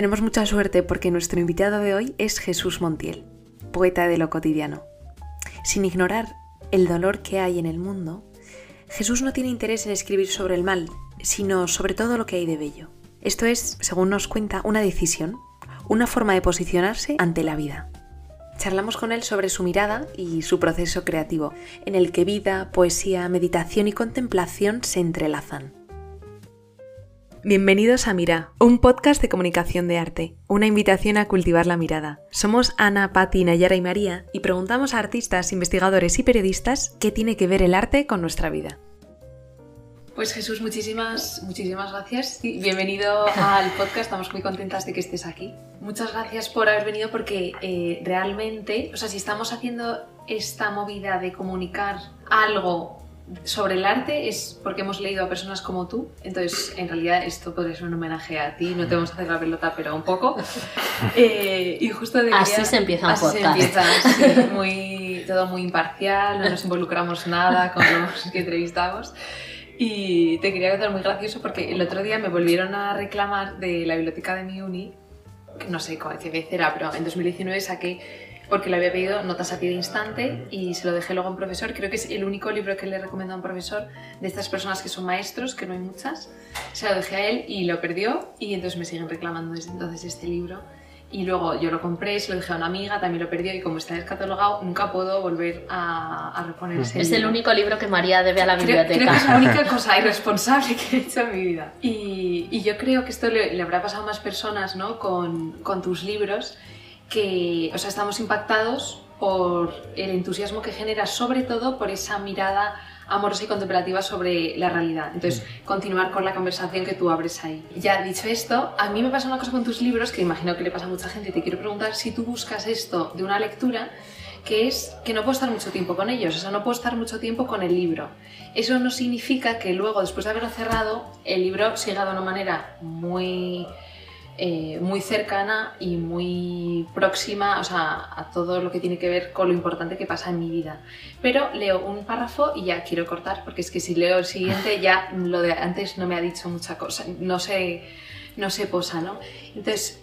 tenemos mucha suerte porque nuestro invitado de hoy es Jesús Montiel, poeta de lo cotidiano. Sin ignorar el dolor que hay en el mundo, Jesús no tiene interés en escribir sobre el mal, sino sobre todo lo que hay de bello. Esto es, según nos cuenta, una decisión, una forma de posicionarse ante la vida. Charlamos con él sobre su mirada y su proceso creativo, en el que vida, poesía, meditación y contemplación se entrelazan. Bienvenidos a Mira, un podcast de comunicación de arte, una invitación a cultivar la mirada. Somos Ana, Patti, Nayara y María y preguntamos a artistas, investigadores y periodistas qué tiene que ver el arte con nuestra vida. Pues Jesús, muchísimas, muchísimas gracias. Bienvenido al podcast, estamos muy contentas de que estés aquí. Muchas gracias por haber venido porque eh, realmente, o sea, si estamos haciendo esta movida de comunicar algo sobre el arte es porque hemos leído a personas como tú, entonces en realidad esto podría ser un homenaje a ti, no te vamos a hacer la pelota, pero un poco. Eh, y justo así se empieza un así podcast. Se empieza, muy, todo muy imparcial, no nos involucramos nada con los que entrevistamos. Y te quería contar muy gracioso porque el otro día me volvieron a reclamar de la biblioteca de mi uni, no sé qué vez era, pero en 2019 saqué porque le había pedido notas a pie de instante y se lo dejé luego a un profesor. Creo que es el único libro que le he recomendado a un profesor de estas personas que son maestros, que no hay muchas. Se lo dejé a él y lo perdió y entonces me siguen reclamando desde entonces este libro. Y luego yo lo compré, se lo dejé a una amiga, también lo perdió y como está descatalogado nunca puedo volver a, a reponerse. Es el único libro que María debe a la biblioteca. Creo, creo que es la única cosa irresponsable que he hecho en mi vida. Y, y yo creo que esto le, le, habrá pasado a más personas ¿no? con, con tus libros que o sea, estamos impactados por el entusiasmo que genera, sobre todo por esa mirada amorosa y contemplativa sobre la realidad. Entonces, continuar con la conversación que tú abres ahí. Ya dicho esto, a mí me pasa una cosa con tus libros que imagino que le pasa a mucha gente y te quiero preguntar si tú buscas esto de una lectura que es que no puedo estar mucho tiempo con ellos, o sea, no puedo estar mucho tiempo con el libro. Eso no significa que luego, después de haberlo cerrado, el libro siga de una manera muy eh, muy cercana y muy próxima o sea, a todo lo que tiene que ver con lo importante que pasa en mi vida. Pero leo un párrafo y ya quiero cortar, porque es que si leo el siguiente ya lo de antes no me ha dicho mucha cosa, no se, no se posa, ¿no? Entonces,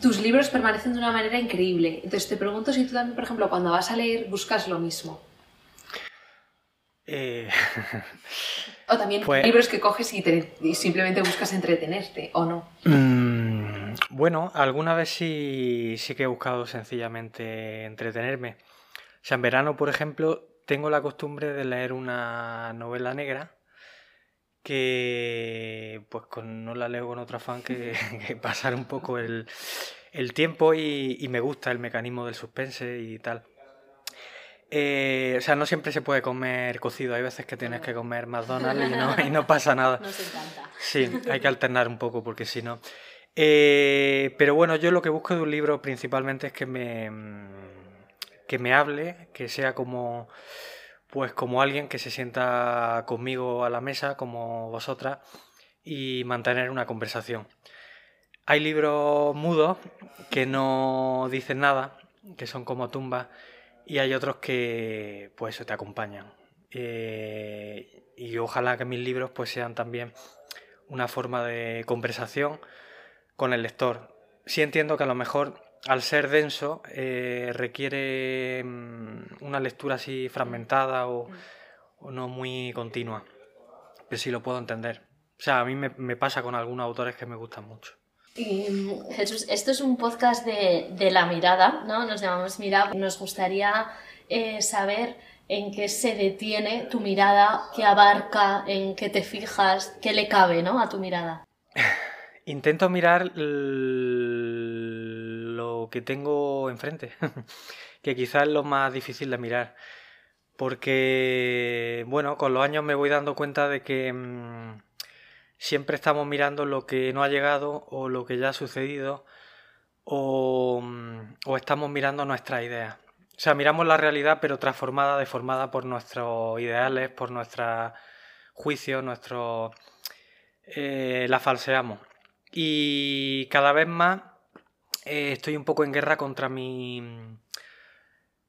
tus libros permanecen de una manera increíble. Entonces te pregunto si tú también, por ejemplo, cuando vas a leer, buscas lo mismo. Eh... O también pues, libros que coges y, te, y, simplemente buscas entretenerte, ¿o no? Mmm, bueno, alguna vez sí, sí que he buscado sencillamente entretenerme. O sea, en verano, por ejemplo, tengo la costumbre de leer una novela negra que pues con, no la leo con otro afán que, que pasar un poco el, el tiempo y, y me gusta el mecanismo del suspense y tal. Eh, o sea, no siempre se puede comer cocido. Hay veces que tienes que comer McDonald's y no, y no pasa nada. Nos encanta. Sí, hay que alternar un poco porque si no. Eh, pero bueno, yo lo que busco de un libro principalmente es que me, que me hable, que sea como, pues como alguien que se sienta conmigo a la mesa, como vosotras, y mantener una conversación. Hay libros mudos que no dicen nada, que son como tumbas y hay otros que pues te acompañan. Eh, y ojalá que mis libros pues sean también una forma de conversación con el lector. Sí entiendo que a lo mejor al ser denso eh, requiere mm, una lectura así fragmentada o, o, no muy continua, pero sí lo puedo entender. O sea, a mí me, me pasa con algunos autores que me gustan mucho. Y, Jesús, esto es un podcast de, de, la mirada, ¿no? Nos llamamos Mirada. Nos gustaría eh, saber en qué se detiene tu mirada, qué abarca, en qué te fijas, qué le cabe, ¿no? A tu mirada. Intento mirar lo que tengo enfrente, que quizás es lo más difícil de mirar. Porque, bueno, con los años me voy dando cuenta de que mmm, siempre estamos mirando lo que no ha llegado o lo que ya ha sucedido o, o estamos mirando nuestras ideas. O sea, miramos la realidad pero transformada, deformada por nuestros ideales, por nuestros juicios, nuestros... Eh, la falseamos. Y cada vez más eh, estoy un poco en guerra contra mi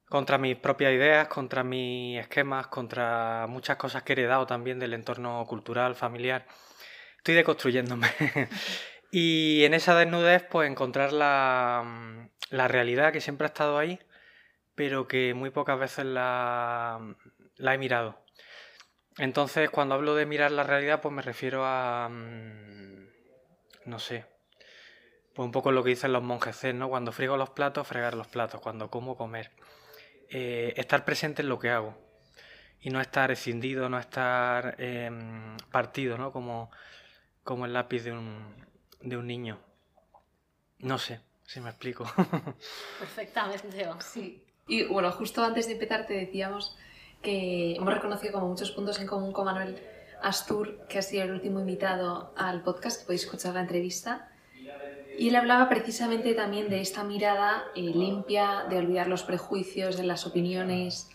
contra mis propias ideas, contra mis esquemas, contra muchas cosas que he heredado también del entorno cultural, familiar estoy deconstruyéndome. Y en esa desnudez, pues encontrar la, la realidad que siempre ha estado ahí, pero que muy pocas veces la, la he mirado. Entonces, cuando hablo de mirar la realidad, pues me refiero a. Mm, no sé. Pues un poco lo que dicen los monjes ¿no? Cuando frigo los platos, fregar los platos. Cuando como, comer. Eh, estar presente en lo que hago. Y no estar escindido, no estar em, partido, ¿no? Como, como el lápiz de un, de un niño. No sé si me explico. Perfectamente. Sí. Y bueno, justo antes de empezar te decíamos que hemos reconocido como muchos puntos en común con Manuel Astur, que ha sido el último invitado al podcast, que podéis escuchar la entrevista. Y él hablaba precisamente también de esta mirada eh, limpia, de olvidar los prejuicios, de las opiniones,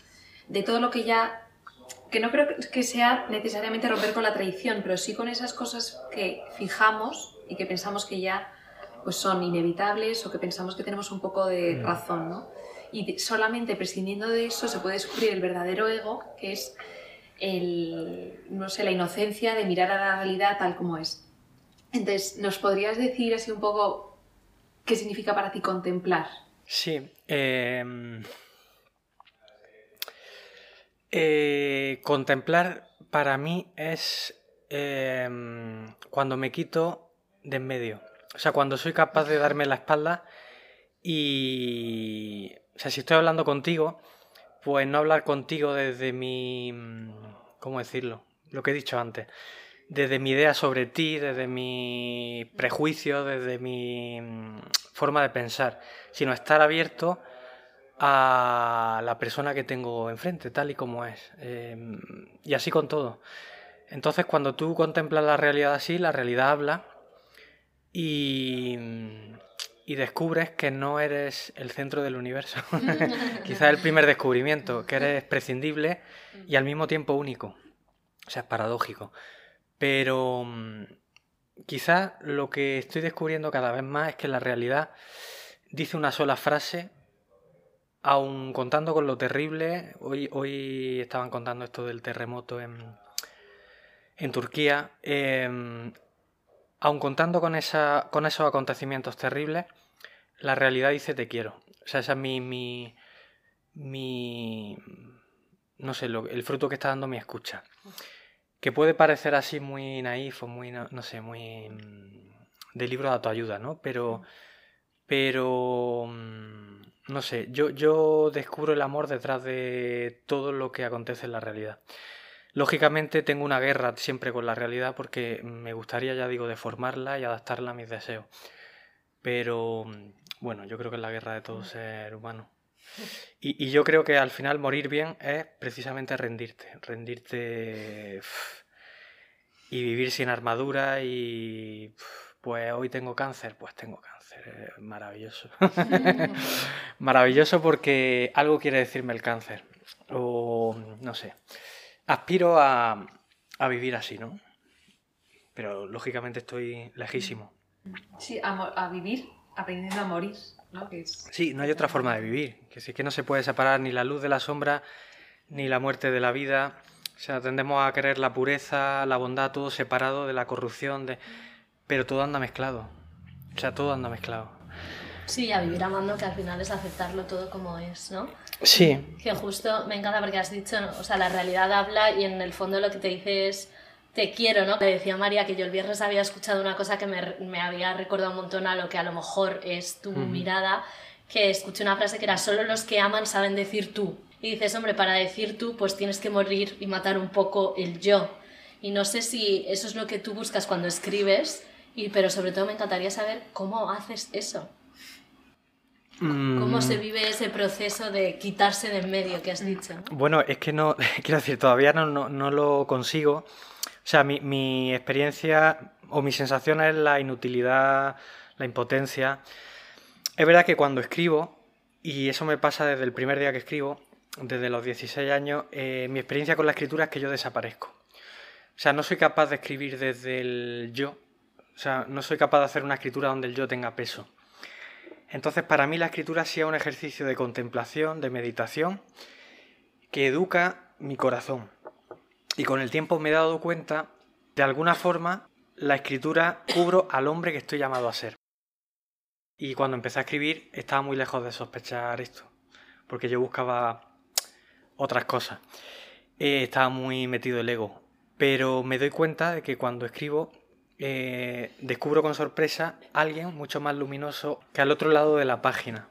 de todo lo que ya, que no creo que sea necesariamente romper con la tradición, pero sí con esas cosas que fijamos y que pensamos que ya pues son inevitables o que pensamos que tenemos un poco de mm. razón, ¿no? Y solamente prescindiendo de eso se puede descubrir el verdadero ego, que es el, no sé, la inocencia de mirar a la realidad tal como es. Entonces, ¿nos podrías decir así un poco qué significa para ti contemplar? Sí. Em, eh, contemplar para mí es em, cuando me quito de en medio. O sea, cuando soy capaz de darme la espalda y o sea, si estoy hablando contigo, pues no hablar contigo desde mi... ¿Cómo decirlo? Lo que he dicho antes. Desde mi idea sobre ti, desde mi prejuicio, desde mi mm, forma de pensar, sino estar abierto a la persona que tengo enfrente, tal y como es. Em, y así con todo. Entonces, cuando tú contemplas la realidad así, la realidad habla y y descubres que no eres el centro del universo. Quizás el primer descubrimiento, que eres prescindible y al mismo tiempo único. O sea, es paradójico. Pero mm, quizás lo que estoy descubriendo cada vez más es que la realidad dice una sola frase, aun contando con lo terrible. Hoy, hoy estaban contando esto del terremoto en, en Turquía. Em, aun contando con, esa, con esos acontecimientos terribles, la realidad dice te quiero. O sea, esa es mi, mi, mi no sé, lo, el fruto que está dando mi escucha. Que puede parecer así muy naif o muy, no, sé, muy mm, de libro de autoayuda, ¿no? Pero, pero, mm, no sé, yo, yo descubro el amor detrás de todo lo que acontece en la realidad. Lógicamente tengo una guerra siempre con la realidad porque me gustaría, ya digo, deformarla y adaptarla a mis deseos. Pero bueno, yo creo que es la guerra de todo ser humano. Y, yo creo que al final morir bien es precisamente rendirte, rendirte y vivir sin armadura y pues hoy tengo cáncer, pues tengo cáncer, maravilloso. maravilloso porque algo quiere decirme el cáncer. O no sé, aspiro a, vivir así, ¿no? Pero lógicamente estoy lejísimo. Sí, a, vivir aprendiendo a morir, ¿no? Sí, no hay otra forma de vivir. Que sí que no se puede separar ni la luz de la sombra, ni la muerte de la vida. O sea, tendemos a querer la pureza, la bondad, todo separado de la corrupción, de... pero todo anda mezclado. O sea, todo anda mezclado. Sí, a vivir amando, que al final es aceptarlo todo como es, ¿no? Sí. Que justo me encanta porque has dicho, o sea, la realidad habla y en el fondo lo que te dice es te quiero, ¿no? Le decía María que yo el viernes había escuchado una cosa que me, había recordado un montón a lo que a lo mejor es tu mirada, que escuché una frase que era, solo los que aman saben decir tú. Y dices, hombre, para decir tú, pues tienes que morir y matar un poco el yo. Y no sé si eso es lo que tú buscas cuando escribes, y, pero sobre todo me encantaría saber cómo haces eso. ¿Cómo se mm. vive ese proceso de quitarse de en medio que has dicho? Bueno, es que no, quiero decir, todavía no, no, lo consigo. O sea, mi, mi, experiencia o mi sensación es la inutilidad, la impotencia. Es verdad que cuando escribo, y eso me pasa desde el primer día que escribo, desde los 16 años, eh, mi experiencia con la escritura es que yo desaparezco. O sea, no soy capaz de escribir desde el yo. O sea, no soy capaz de hacer una escritura donde el yo tenga peso. Entonces, para mí la escritura ha un ejercicio de contemplación, de meditación, que educa mi corazón. Y con el tiempo me he dado cuenta, de alguna forma, la escritura cubro al hombre que estoy llamado a ser. Y cuando empecé a escribir estaba muy lejos de sospechar esto, porque yo buscaba otras cosas. Eh, estaba muy metido el ego. Pero me doy cuenta de que cuando escribo eh, descubro con sorpresa a alguien mucho más luminoso que al otro lado de la página.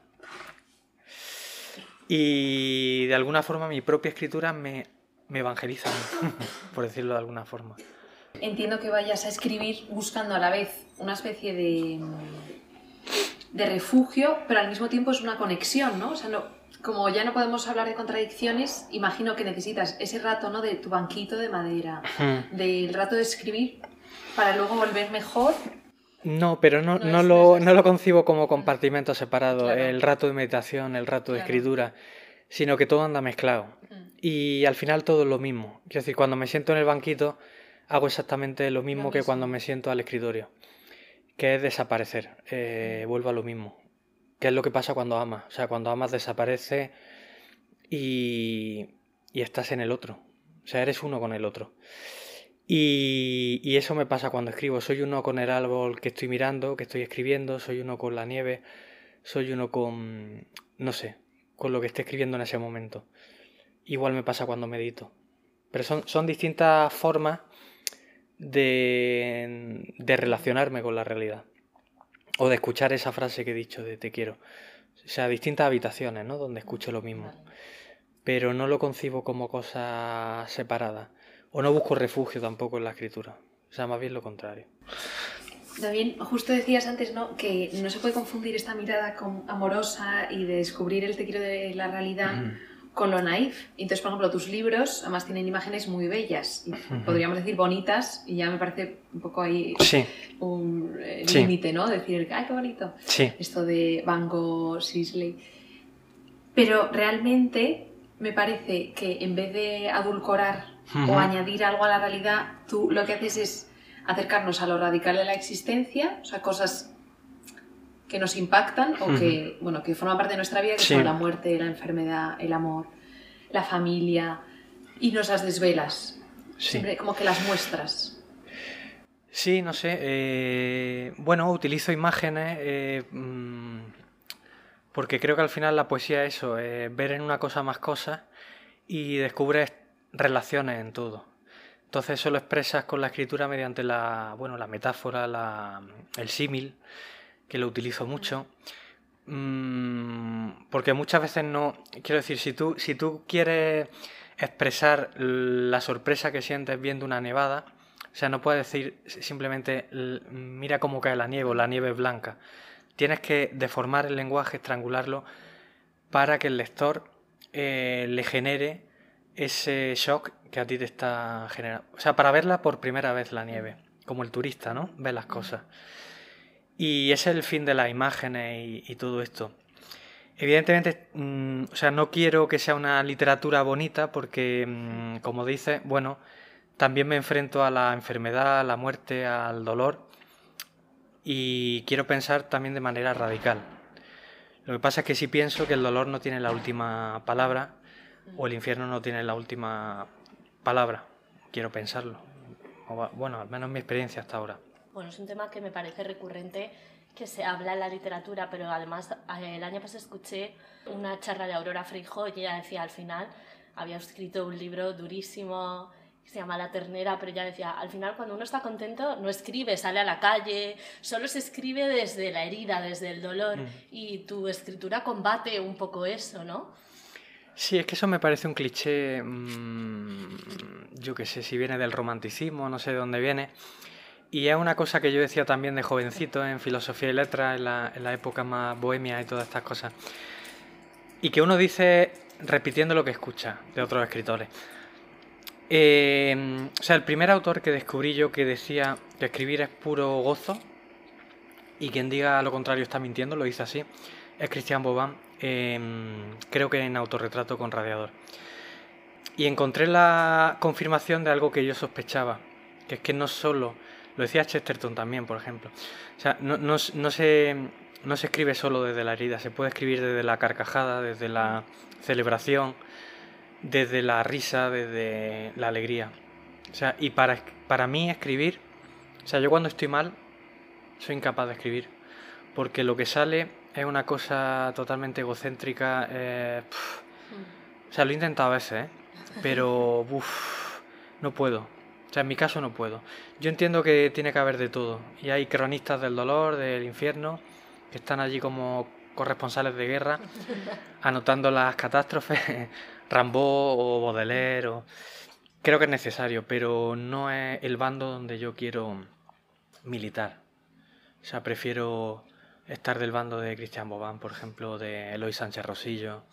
Y de alguna forma mi propia escritura me, me evangeliza, por decirlo de alguna forma. Entiendo que vayas a escribir buscando a la vez una especie de, de refugio, pero al mismo tiempo es una conexión, ¿no? O sea, no, como ya no podemos hablar de contradicciones, imagino que necesitas ese rato, ¿no? De tu banquito de madera, del rato de escribir, para luego volver mejor. No, pero no, no, lo, no lo, concibo como compartimento separado, el rato de meditación, el rato de escritura, sino que todo anda mezclado. Y al final todo es lo mismo. Quiero decir, cuando me siento en el banquito, hago exactamente lo mismo, que cuando me siento al escritorio, que es desaparecer, eh, vuelvo a lo mismo, que es lo que pasa cuando amas, o sea, cuando amas desaparece y, y estás en el otro, o sea, eres uno con el otro. Y, y, eso me pasa cuando escribo, soy uno con el árbol que estoy mirando, que estoy escribiendo, soy uno con la nieve, soy uno con, no sé, con lo que esté escribiendo en ese momento. Igual me pasa cuando medito. Pero son, son distintas formas de, de relacionarme con la realidad. O de escuchar esa frase que he dicho de te quiero. O sea, distintas habitaciones, ¿no? Donde escucho lo mismo. Pero no lo concibo como cosa separada. O no busco refugio tampoco en la escritura. O sea, más bien lo contrario. También, justo decías antes, ¿no? Que no se puede confundir esta mirada amorosa y de descubrir el te quiero de la realidad con lo naif. Entonces, por ejemplo, tus libros además tienen imágenes muy bellas, y podríamos decir bonitas, y ya me parece un poco ahí un eh, límite, ¿no? Decir, ¡ay, qué bonito! Esto de Van Gogh, Sisley. Pero realmente me parece que en vez de adulcorar o añadir algo a la realidad, tú lo que haces es acercarnos a lo radical de la existencia, o sea, cosas que nos impactan o que, bueno, que forman parte de nuestra vida, que son la muerte, la enfermedad, el amor, la familia, y nos las desvelas. Siempre como que las muestras. Sí, no sé. Eh, bueno, utilizo imágenes eh, mm, porque creo que al final la poesía es eso, eh, ver en una cosa más cosas y descubres relaciones en todo. Entonces eso lo expresas con la escritura mediante la, bueno, la metáfora, la, el símil que lo utilizo mucho. Mm, porque muchas veces no. Quiero decir, si tú, si tú quieres expresar la sorpresa que sientes viendo una nevada, o sea, no puedes decir simplemente mira cómo cae la nieve o la nieve blanca. Tienes que deformar el lenguaje, estrangularlo, para que el lector eh, le genere ese shock que a ti te está generando. O sea, para verla por primera vez la nieve, como el turista, ¿no? Ve las cosas. Y ese es el fin de las imágenes y, todo esto. Evidentemente, mm, o sea, no quiero que sea una literatura bonita porque, mm, como dice, bueno, también me enfrento a la enfermedad, a la muerte, al dolor y quiero pensar también de manera radical. Lo que pasa es que si pienso que el dolor no tiene la última palabra o el infierno no tiene la última palabra, quiero pensarlo. bueno, al menos mi experiencia hasta ahora. Bueno, es un tema que me parece recurrente que se habla en la literatura, pero además eh, el año pasado escuché una charla de Aurora Frijo y ella decía al final, había escrito un libro durísimo que se llama La ternera, pero ella decía, al final cuando uno está contento no escribe, sale a la calle, solo se escribe desde la herida, desde el dolor, mm. y tu escritura combate un poco eso, ¿no? Sí, es que eso me parece un cliché, mmm, yo qué sé, si viene del romanticismo, no sé de dónde viene, y es una cosa que yo decía también de jovencito en filosofía y letras, en la, época más bohemia y todas estas cosas. Y que uno dice repitiendo lo que escucha de otros escritores. Eh, o sea, el primer autor que descubrí yo que decía que escribir es puro gozo y quien diga lo contrario está mintiendo, lo dice así, es Christian Bobán, em, creo que en Autorretrato con Radiador. Y encontré la confirmación de algo que yo sospechaba, que es que no solo lo decía Chesterton también, por ejemplo. O sea, no, no, no, se, no se escribe solo desde la herida, se puede escribir desde la carcajada, desde la celebración, desde la risa, desde la alegría. O sea, y para, para mí escribir O sea, yo cuando estoy mal, soy incapaz de escribir. Porque lo que sale es una cosa totalmente egocéntrica. eh, o sea, lo he intentado a veces, ¿eh? pero uf, no puedo. O sea, en mi caso no puedo. Yo entiendo que tiene que haber de todo. Y hay cronistas del dolor, del infierno, que están allí como corresponsales de guerra, anotando las catástrofes, Rambo o Baudelaire. O... Creo que es necesario, pero no es el bando donde yo quiero militar. O sea, prefiero estar del bando de Cristian Bobán, por ejemplo, de Eloy Sánchez Rosillo,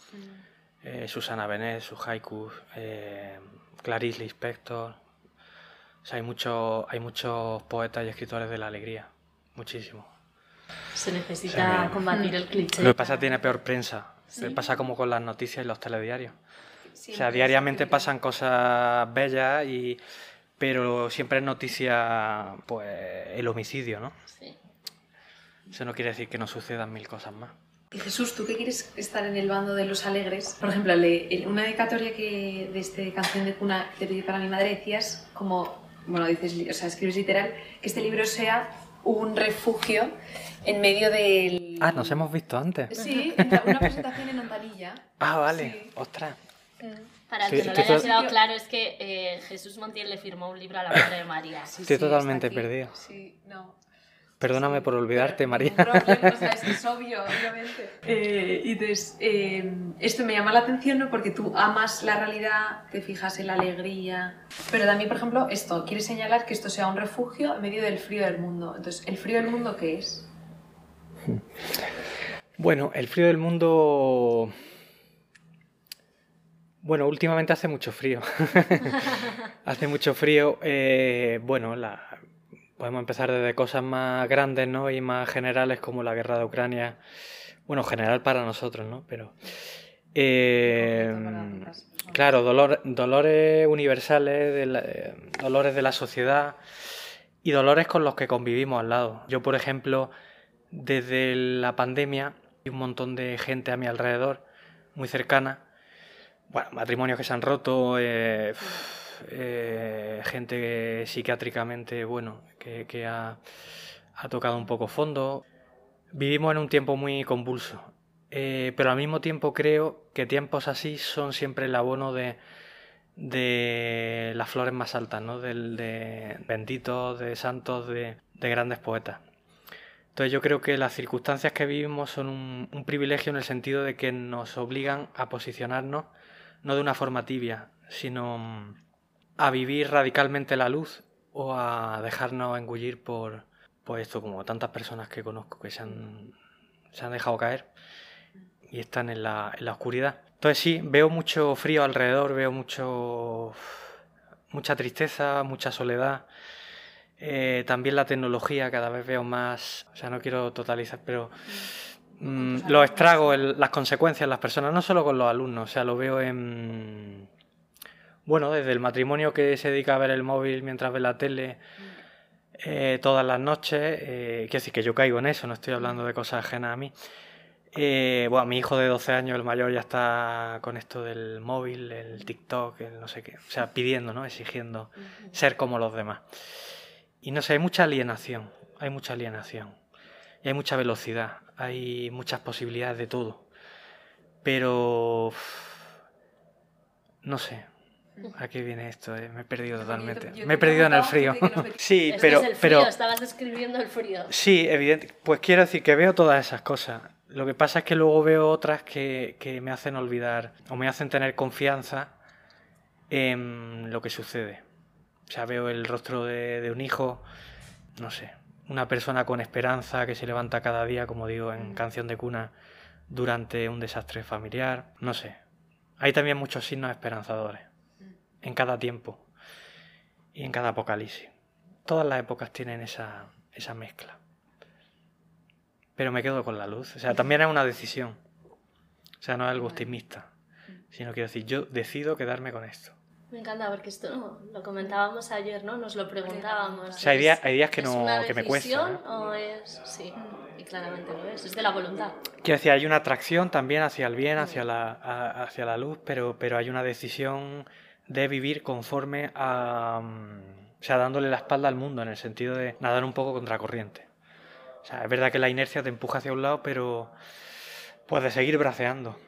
eh, Susana Benet, sus haikus, eh, Clarice Lispector. O sea, hay, muchos hay muchos poetas y escritores de la alegría. Muchísimo. Se necesita Sí. combatir el cliché. Lo que pasa es que tiene peor prensa. Sí. Pasa como con las noticias y los telediarios. O Siempre sea, es diariamente terrible. pasan cosas bellas y pero siempre es noticia pues el homicidio, ¿no? Sí. Eso no quiere decir que no sucedan mil cosas más. Y Jesús, ¿tú que quieres estar en el bando de los alegres? Por ejemplo, le- el- una dedicatoria que de este canción de cuna que te pedí para mi madre decías como, bueno, dices, o sea, escribes literal, que este libro sea un refugio en medio del... Ah, nos hemos visto antes. Sí, en la- una presentación en Ontanilla. Ah, vale. Sí. Ostras. Para el Sí, que no le haya quedado claro, es que eh, Jesús Montiel le firmó un libro a la Madre de María. Sí, Estoy sí, totalmente perdido. Sí, no. Perdóname por olvidarte, María. ningún problema, o sea, es, que es obvio, obviamente. Eh, y entonces, eh, esto me llama la atención, ¿no? Porque tú amas la realidad, te fijas en la alegría. Pero también, por ejemplo, esto, quieres señalar que esto sea un refugio en medio del frío del mundo. Entonces, ¿el frío del mundo qué es? Bueno, el frío del mundo. Bueno, últimamente hace mucho frío. hace mucho frío. eh, bueno, la- podemos empezar desde cosas más grandes ¿no? y más generales como la guerra de Ucrania. Bueno, general para nosotros, ¿no? Pero. eh, claro, dolor- dolores universales, de la- eh, dolores de la sociedad y dolores con los que convivimos al lado. Yo, por ejemplo, desde la pandemia hay un montón de gente a mi alrededor, muy cercana. Bueno, matrimonios que se han roto, eh, eh, gente psiquiátricamente, bueno, que, que ha, ha tocado un poco fondo. Vivimos en un tiempo muy convulso, eh, pero al mismo tiempo creo que tiempos así son siempre el abono de, de las flores más altas, ¿no? Del, de benditos, de santos, de, de grandes poetas. Entonces yo creo que las circunstancias que vivimos son un privilegio en el sentido de que nos obligan a posicionarnos no de una forma tibia, sino mm, a vivir radicalmente la luz o a dejarnos engullir por, por esto, como tantas personas que conozco que se han, se han dejado caer y están en la, en la oscuridad. Entonces sí, veo mucho frío alrededor, veo mucho mucha tristeza, mucha soledad. Eh, también la tecnología, cada vez veo más, o sea, no quiero totalizar, pero mm, los estragos, el- las consecuencias en las personas, no solo con los alumnos, o sea, lo veo en, bueno, desde el matrimonio que se dedica a ver el móvil mientras ve la tele eh, todas las noches, eh, quiero decir que yo caigo en eso, no estoy hablando de cosas ajenas a mí. Eh, bueno, mi hijo de 12 años, el mayor, ya está con esto del móvil, el TikTok, el no sé qué, o sea, pidiendo, ¿no? Exigiendo ser como los demás. Y no sé, hay mucha alienación, hay mucha alienación. Y hay mucha velocidad, hay muchas posibilidades de todo. Pero... No sé. ¿A qué viene esto? eh? Me he perdido totalmente. yo Me he perdido en el frío. Sí, pero... es el frío, pero estabas describiendo el frío. Sí, evidente. Pues quiero decir que veo todas esas cosas. Lo que pasa es que luego veo otras que, que me hacen olvidar o me hacen tener confianza en lo que sucede. O sea, veo el rostro de, de un hijo, no sé, una persona con esperanza que se levanta cada día, como digo en Canción de Cuna, durante un desastre familiar, no sé. Hay también muchos signos esperanzadores en cada tiempo y en cada apocalipsis. Todas las épocas tienen esa, esa mezcla. Pero me quedo con la luz. O sea, también es una decisión. O sea, no es algo optimista. Sino quiero decir, yo decido quedarme con esto. Me encanta porque esto no, lo comentábamos ayer, ¿no? Nos lo preguntábamos. O sea, hay ¿Es- días, hay días que, ¿Es no, una que me cuesta. decisión ¿eh? o es...? Sí, y claramente lo es. Es de la voluntad. Quiero decir, hay una atracción también hacia el bien, hacia la, a- hacia la luz, pero, pero hay una decisión de vivir conforme a... mm, O sea, dándole la espalda al mundo en el sentido de nadar un poco contra corriente. O sea, es verdad que la inercia te empuja hacia un lado, pero puedes seguir braceando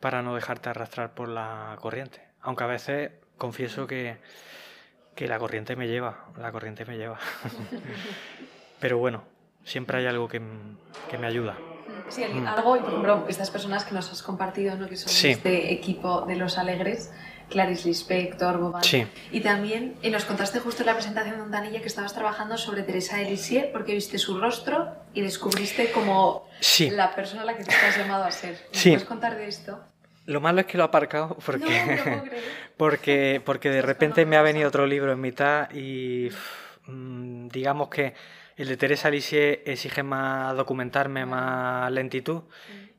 para no dejarte arrastrar por la corriente. Aunque a veces confieso que, que la corriente me lleva, la corriente me lleva. pero bueno, siempre hay algo que, que me ayuda. Sí, algo, y por ejemplo, estas personas que nos has compartido, ¿no? que son este equipo de los alegres, Clarice Lispector, Boban. Sí. Y también y nos contaste justo en la presentación de Ondanilla que estabas trabajando sobre Teresa Elisier porque viste su rostro y descubriste como la persona a la que te has llamado a ser. ¿Me puedes contar de esto? Lo malo es que lo he aparcado porque, porque, porque de repente me ha venido otro libro en mitad y mm, digamos que el de Teresa Lisier exige más documentarme, más lentitud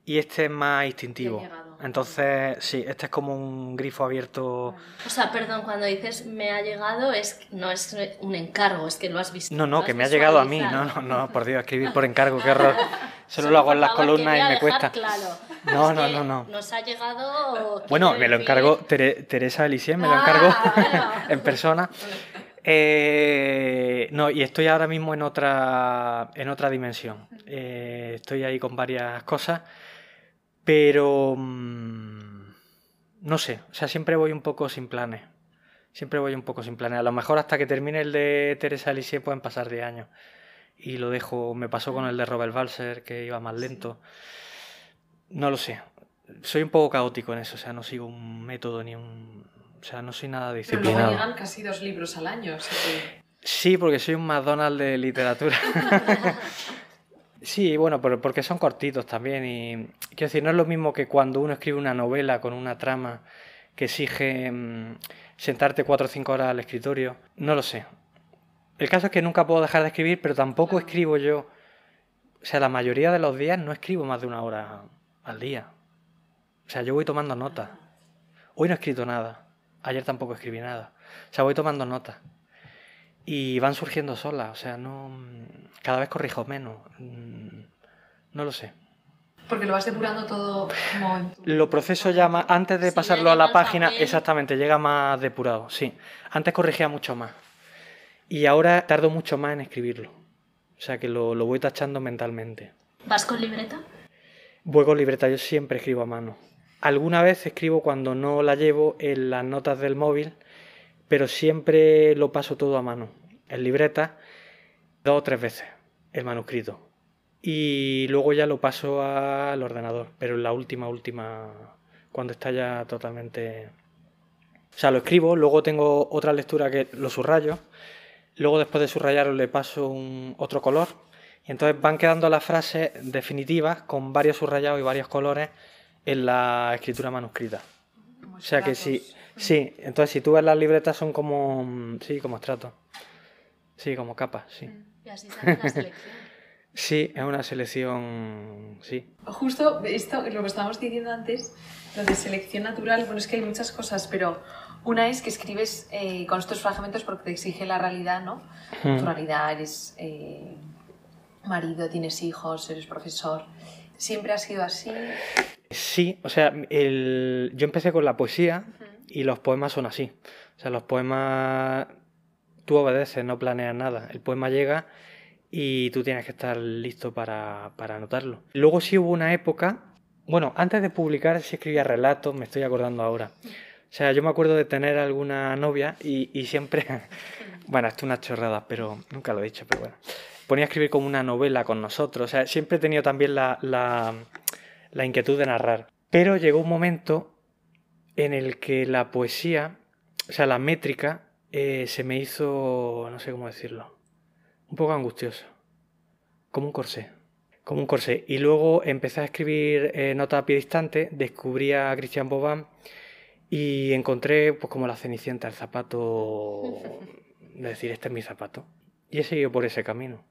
y este es más instintivo. Entonces, sí, este es como un grifo abierto. O sea, perdón, cuando dices me ha llegado, es no es un encargo, es que lo has visto. No, no, que me ha llegado a mí. No, no, no, por Dios, escribir por encargo, qué horror. Solo lo hago en las columnas y me cuesta. No, no, no, no. Nos ha llegado. Bueno, me lo encargó Teresa Elisien, me lo encargó ah, en persona. Eh, no, y estoy ahora mismo en otra, en otra dimensión. Eh, estoy ahí con varias cosas, pero mm, no sé, o sea, siempre voy un poco sin planes. Siempre voy un poco sin planes. A lo mejor hasta que termine el de Teresa Alice pueden pasar 10 años. Y lo dejo, me pasó con el de Robert Balser, que iba más lento. No lo sé. Soy un poco caótico en eso, o sea, no sigo un método ni un, o sea, no soy nada disciplinado. Pero luego llegan casi dos libros al año. Sí, porque soy un McDonald's de literatura. sí, bueno, porque son cortitos también. Y quiero decir, no es lo mismo que cuando uno escribe una novela con una trama que exige mm, sentarte cuatro o cinco horas al escritorio. No lo sé. El caso es que nunca puedo dejar de escribir, pero tampoco escribo yo. O sea, la mayoría de los días no escribo más de una hora al día. O sea, yo voy tomando notas. Hoy no he escrito nada. Ayer tampoco escribí nada. O sea, voy tomando notas. Y van surgiendo solas. O sea, no. Cada vez corrijo menos. Mm, no lo sé. Porque lo vas depurando todo como Lo proceso ya más. Antes de pasarlo a la página, exactamente, llega más depurado, sí. Antes corregía mucho más. Y ahora tardo mucho más en escribirlo. O sea que lo, lo voy tachando mentalmente. ¿Vas con libreta? Voy con libreta, yo siempre escribo a mano. Alguna vez escribo cuando no la llevo en las notas del móvil, pero siempre lo paso todo a mano, en libreta, dos o tres veces el manuscrito. Y luego ya lo paso al ordenador, pero en la última, última, cuando está ya totalmente... O sea, lo escribo, luego tengo otra lectura que lo subrayo, luego después de subrayarlo le paso un, otro color, y entonces van quedando las frases definitivas con varios subrayados y varios colores en la escritura manuscrita. o sea que sí, sí, entonces si tú ves las libretas son como, mm, sí, como estratos. Sí, como capas, sí. Y así sale la selección. Sí, es una selección, sí. Justo esto, lo que estábamos diciendo antes, lo de selección natural, bueno, es que hay muchas cosas, pero una es que escribes eh, con estos fragmentos porque te exige la realidad, ¿no? Hmm. Tu realidad, eres eh, marido, tienes hijos, eres profesor. ¿Siempre ha sido así? Sí, o sea, el... yo empecé con la poesía y los poemas son así. O sea, los poemas tú obedeces, no planeas nada. El poema llega y tú tienes que estar listo para, para anotarlo. Luego sí hubo una época, bueno, antes de publicar sí escribía relatos, me estoy acordando ahora. O sea, yo me acuerdo de tener alguna novia y, y siempre, bueno, esto es una chorrada, pero nunca lo he dicho, pero bueno, ponía a escribir como una novela con nosotros. O sea, siempre he tenido también la, la la inquietud de narrar. Pero llegó un momento en el que la poesía, o sea, la métrica, eh, se me hizo, no sé cómo decirlo, un poco angustioso, como un corsé, como un corsé. Y luego empecé a escribir eh, nota a pie distante, descubrí a Christian Bobán y encontré, pues como la cenicienta, el zapato, de decir, este es mi zapato. Y he seguido por ese camino.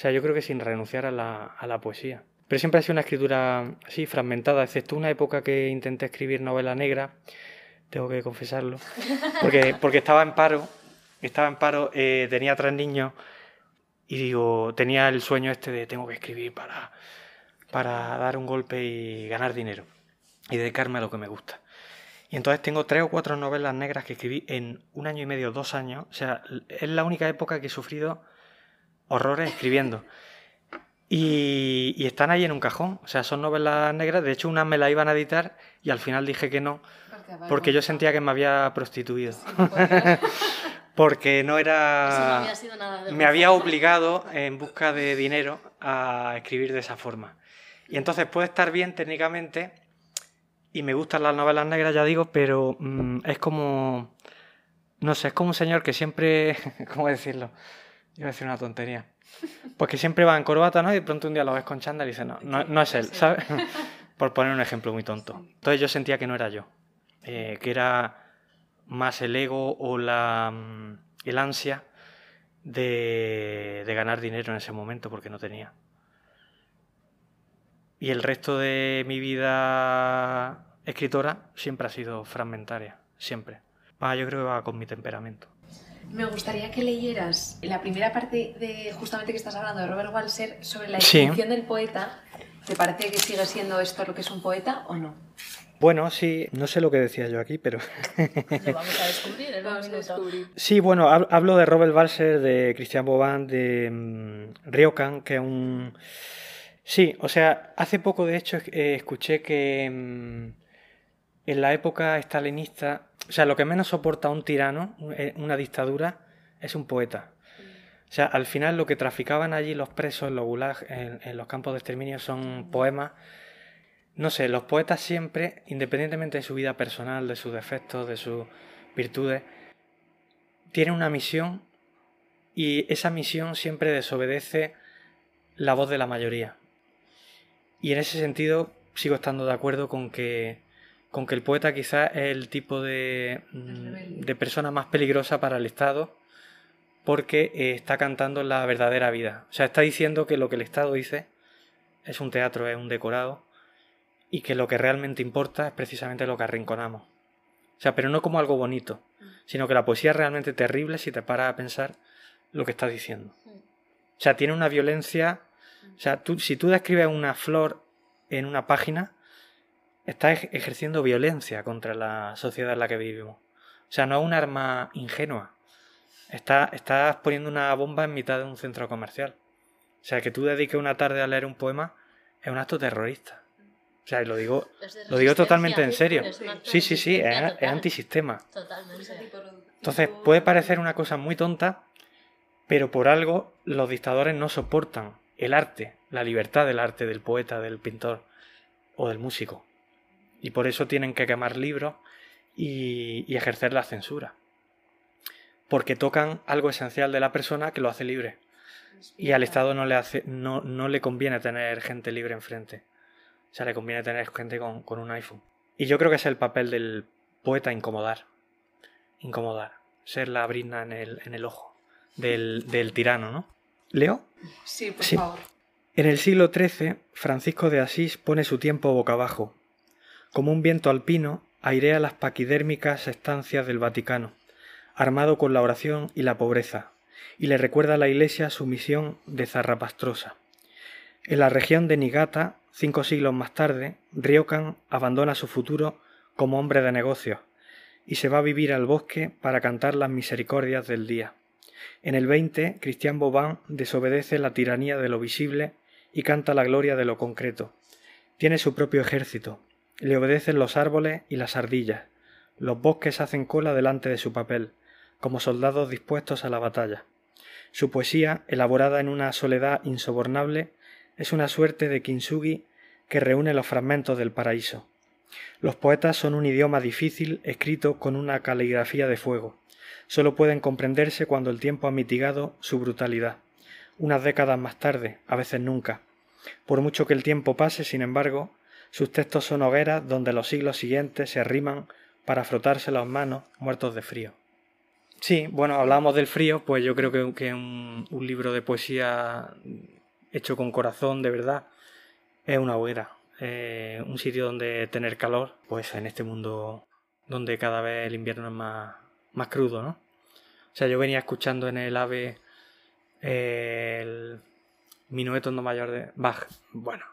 O sea, yo creo que sin renunciar a la, a la poesía. Pero siempre ha sido una escritura así, fragmentada, excepto una época que intenté escribir novela negra, tengo que confesarlo, porque, porque estaba en paro, estaba en paro, eh, tenía tres niños y digo, tenía el sueño este de tengo que escribir para, para dar un golpe y ganar dinero y dedicarme a lo que me gusta. Y entonces tengo tres o cuatro novelas negras que escribí en un año y medio, dos años. O sea, es la única época que he sufrido horrores escribiendo. Y, y están ahí en un cajón. O sea, son novelas negras. De hecho, una me la iban a editar y al final dije que no. Porque yo sentía que me había prostituido. porque no era... me había obligado en busca de dinero a escribir de esa forma. Y entonces puede estar bien técnicamente, y me gustan las novelas negras, ya digo, pero mm, es como... No sé, es como un señor que siempre... ¿Cómo decirlo? Iba a decir una tontería. Pues que siempre va en corbata, ¿no? Y de pronto un día lo ves con chándal y dices, no, no, es él, ¿sabes? Por poner un ejemplo muy tonto. Entonces yo sentía que no era yo. Eh, que era más el ego o la, mm, el ansia de, de ganar dinero en ese momento porque no tenía. Y el resto de mi vida escritora siempre ha sido fragmentaria, siempre. yo creo que va con mi temperamento. Me gustaría que leyeras la primera parte de justamente que estás hablando de Robert Walser sobre la definición del poeta. ¿Te parece que sigue siendo esto lo que es un poeta o no? Bueno, sí, no sé lo que decía yo aquí, pero... lo vamos a descubrir, vamos a descubrir. Sí, bueno, hablo de Robert Walser, de Christian Boban, de um, Ryokan, que es un... Sí, o sea, hace poco de hecho eh, escuché que mm, en la época estalinista, o sea, lo que menos soporta un tirano, eh, una dictadura, es un poeta. O sea, al final lo que traficaban allí los presos en los gulags, en los campos de exterminio, son poemas no sé, los poetas siempre, independientemente de su vida personal, de sus defectos, de sus virtudes, tienen una misión y esa misión siempre desobedece la voz de la mayoría. Y en ese sentido sigo estando de acuerdo con que, con que el poeta quizás es el tipo de, mm, de persona más peligrosa para el Estado porque eh, está cantando la verdadera vida. O sea, está diciendo que lo que el Estado dice es un teatro, es un decorado y que lo que realmente importa es precisamente lo que arrinconamos. O sea, pero no como algo bonito, sino que la poesía es realmente terrible si te paras a pensar lo que estás diciendo. O sea, tiene una violencia. O sea, tú, si tú describes una flor en una página, estás ejerciendo violencia contra la sociedad en la que vivimos. O sea, no es un arma ingenua. estás poniendo una bomba en mitad de un centro comercial. O sea, que tú dediques una tarde a leer un poema es un acto terrorista. O sea, lo digo, lo digo totalmente en serio. Sí, sí, sí, es, antisistema. Entonces, puede parecer una cosa muy tonta, pero por algo los dictadores no soportan el arte, la libertad del arte, del poeta, del pintor o del músico. Y por eso tienen que quemar libros y, ejercer la censura. Porque tocan algo esencial de la persona que lo hace libre. Y al Estado no le, hace, no, no le conviene tener gente libre enfrente. O sea, le conviene tener gente con, un iPhone. Y yo creo que es el papel del poeta incomodar. Incomodar. Ser la brinda en el, en el ojo del, del, tirano, ¿no? ¿Leo? Sí, por favor. En el siglo XIII, Francisco de Asís pone su tiempo boca abajo. Como un viento alpino, airea las paquidérmicas estancias del Vaticano, armado con la oración y la pobreza, y le recuerda a la Iglesia su misión de zarrapastrosa. En la región de Nigata Cinco siglos más tarde, Ryokan abandona su futuro como hombre de negocios y se va a vivir al bosque para cantar las misericordias del día. En el 20, Cristian Bobán desobedece la tiranía de lo visible y canta la gloria de lo concreto. Tiene su propio ejército, le obedecen los árboles y las ardillas. Los bosques hacen cola delante de su papel, como soldados dispuestos a la batalla. Su poesía, elaborada en una soledad insobornable, es una suerte de kintsugi que reúne los fragmentos del paraíso. Los poetas son un idioma difícil escrito con una caligrafía de fuego. Solo pueden comprenderse cuando el tiempo ha mitigado su brutalidad. Unas décadas más tarde, a veces nunca. Por mucho que el tiempo pase, sin embargo, sus textos son hogueras donde los siglos siguientes se arriman para frotarse las manos muertos de frío. Sí, bueno, hablamos del frío, pues yo creo que, que un, libro de poesía hecho con corazón, de verdad, es una hoguera. un sitio donde tener calor, pues en este mundo donde cada vez el invierno es más, más crudo, ¿no? O sea, yo venía escuchando en el AVE el minueto no mayor de Bach. Bueno,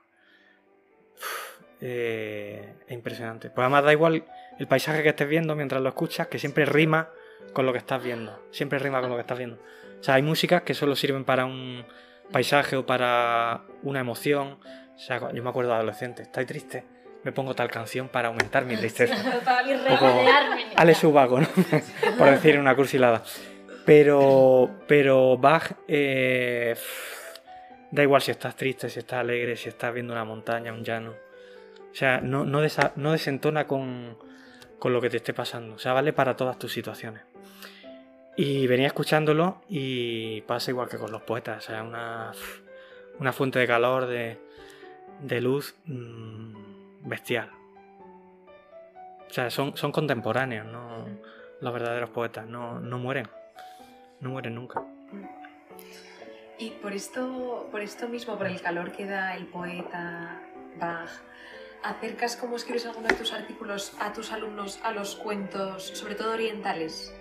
eh, es impresionante. Pues además da igual el paisaje que estés viendo mientras lo escuchas, que siempre rima con lo que estás viendo. Siempre rima con lo que estás viendo. O sea, hay músicas que solo sirven para un paisaje o para una emoción. O sea, yo me acuerdo de adolescente, estoy triste, me pongo tal canción para aumentar mi tristeza. Regodearme. Ale Subago, ¿no? Por decir una cursilada. Pero, pero Bach, eh, da igual si estás triste, si estás alegre, si estás viendo una montaña, un llano. O sea, no, desentona con, lo que te esté pasando. O sea, vale para todas tus situaciones. Y venía escuchándolo y pasa igual que con los poetas. O sea, una, fuente de calor, de, luz mm, bestial. O sea, son, son contemporáneos, ¿no? Los verdaderos poetas no, no mueren. No mueren nunca. Y por esto, por esto mismo, por el calor que da el poeta Bach, ¿acercas cómo escribes alguno de tus artículos a tus alumnos a los cuentos, sobre todo orientales?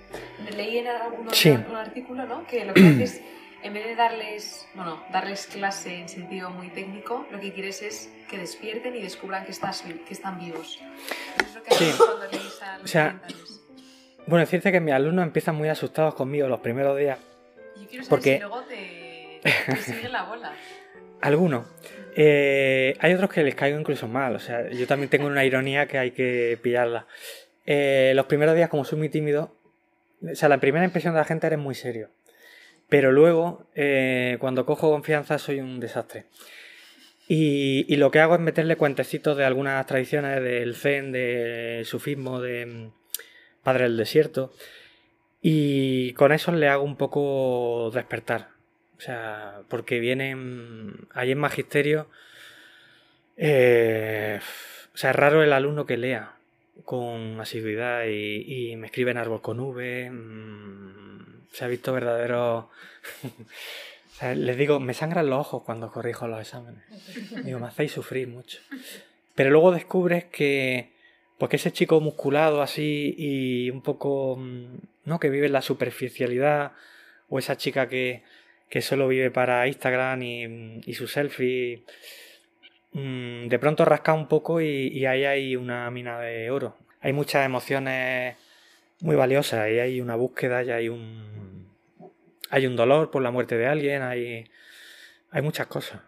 Leí en alguno Sí. artículo, ¿no? Que lo que haces, en vez de darles, bueno, darles clase en sentido muy técnico, lo que quieres es que despierten y descubran que, estás, que están vivos. Eso es lo que Sí. haces cuando lees a los O sea, orientales. Bueno, decirte que mis alumnos empiezan muy asustados conmigo los primeros días. Yo quiero saber porque- si luego te, te sigue la bola. Algunos. Eh, hay otros que les caigo incluso mal. O sea, yo también tengo una ironía que hay que pillarla. Eh, los primeros días, como soy muy tímido, o sea, la primera impresión de la gente eres muy serio. Pero luego, eh, cuando cojo confianza, soy un desastre. Y, y lo que hago es meterle cuentecitos de algunas tradiciones del zen, del sufismo, de mm, Padre del Desierto. Y con eso le hago un poco despertar. O sea, porque vienen ahí en magisterio. eh, o sea, es raro el alumno que lea con asiduidad y, me escribe en árbol con V. mm, se ha visto verdadero. les digo, me sangran los ojos cuando corrijo los exámenes. Digo, me hacéis sufrir mucho. Pero luego descubres que. Pues ese chico musculado así y un poco. mm, ¿No? Que vive en la superficialidad. O esa chica que, que solo vive para Instagram y, y su selfie. mm, De pronto rasca un poco y, y ahí hay una mina de oro. Hay muchas emociones muy valiosas y hay una búsqueda y hay un. Hay un dolor por la muerte de alguien, hay. Hay muchas cosas.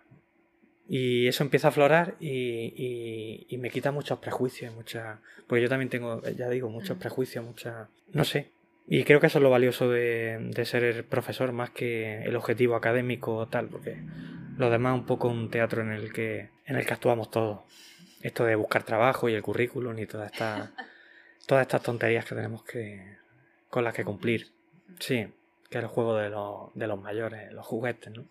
Y eso empieza a aflorar y, y- y me quita muchos prejuicios, muchas... Porque yo también tengo, ya digo, muchos prejuicios, muchas... No sé. Y creo que eso es lo valioso de, de ser el profesor más que el objetivo académico o tal, porque lo demás es un poco un teatro en el que, en el que actuamos todos. Esto de buscar trabajo y el currículum y todas estas todas estas tonterías que tenemos que con las que cumplir. Sí, que es el juego de los, de los mayores, los juguetes, ¿no?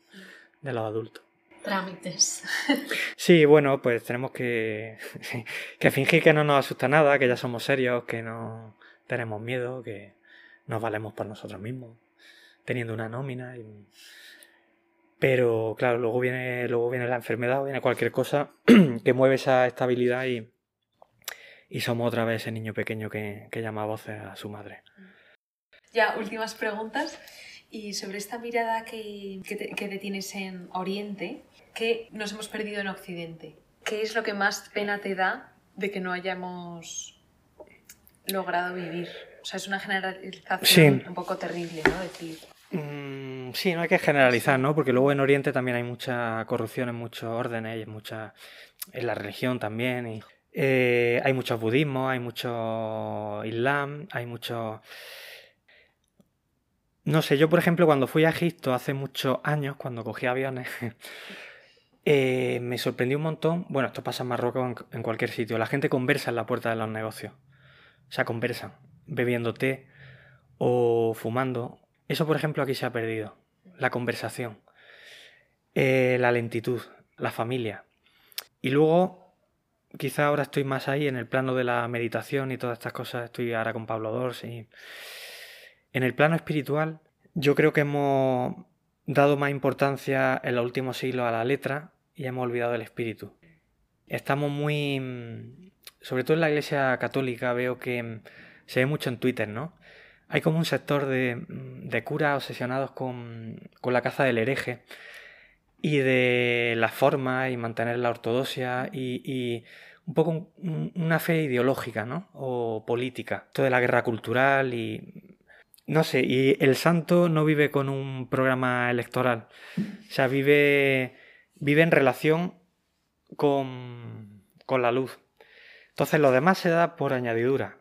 De los adultos. Trámites. Sí, bueno, pues tenemos que, que fingir que no nos asusta nada, que ya somos serios, que no tenemos miedo, que nos valemos por nosotros mismos, teniendo una nómina. Pero claro, luego viene, luego viene la enfermedad o viene cualquier cosa que mueve esa estabilidad y, y somos otra vez ese niño pequeño que, que llama a voces a su madre. Ya, últimas preguntas. Y sobre esta mirada que, que te tienes en Oriente, que nos hemos perdido en Occidente. ¿Qué es lo que más pena te da de que no hayamos logrado vivir? O sea, es una generalización Sí. un poco terrible, ¿no? Decir, Mm, sí, no hay que generalizar, ¿no? Porque luego en Oriente también hay mucha corrupción en muchos órdenes y en mucha en la religión también. Y, eh, hay mucho budismo, hay mucho islam, hay mucho... No sé, yo por ejemplo cuando fui a Egipto hace muchos años, cuando cogí aviones, eh, me sorprendió un montón. Bueno, esto pasa en Marruecos o en, en cualquier sitio. La gente conversa en la puerta de los negocios. O sea, conversan, bebiendo té o fumando. Eso, por ejemplo, aquí se ha perdido. La conversación, eh, la lentitud, la familia. Y luego, quizá ahora estoy más ahí en el plano de la meditación y todas estas cosas. Estoy ahora con Pablo Dors y... En el plano espiritual, yo creo que hemos dado más importancia en los últimos siglos a la letra y hemos olvidado el espíritu. Estamos muy... mm, Sobre todo en la iglesia católica veo que mm, se ve mucho en Twitter, ¿no? Hay como un sector de, mm, de curas obsesionados con, con la caza del hereje y de la forma y mantener la ortodoxia y, y un poco una fe ideológica, ¿no? O política. Todo de la guerra cultural y... No sé, y el santo no vive con un programa electoral. O sea, vive, vive en relación con, con la luz. Entonces lo demás se da por añadidura.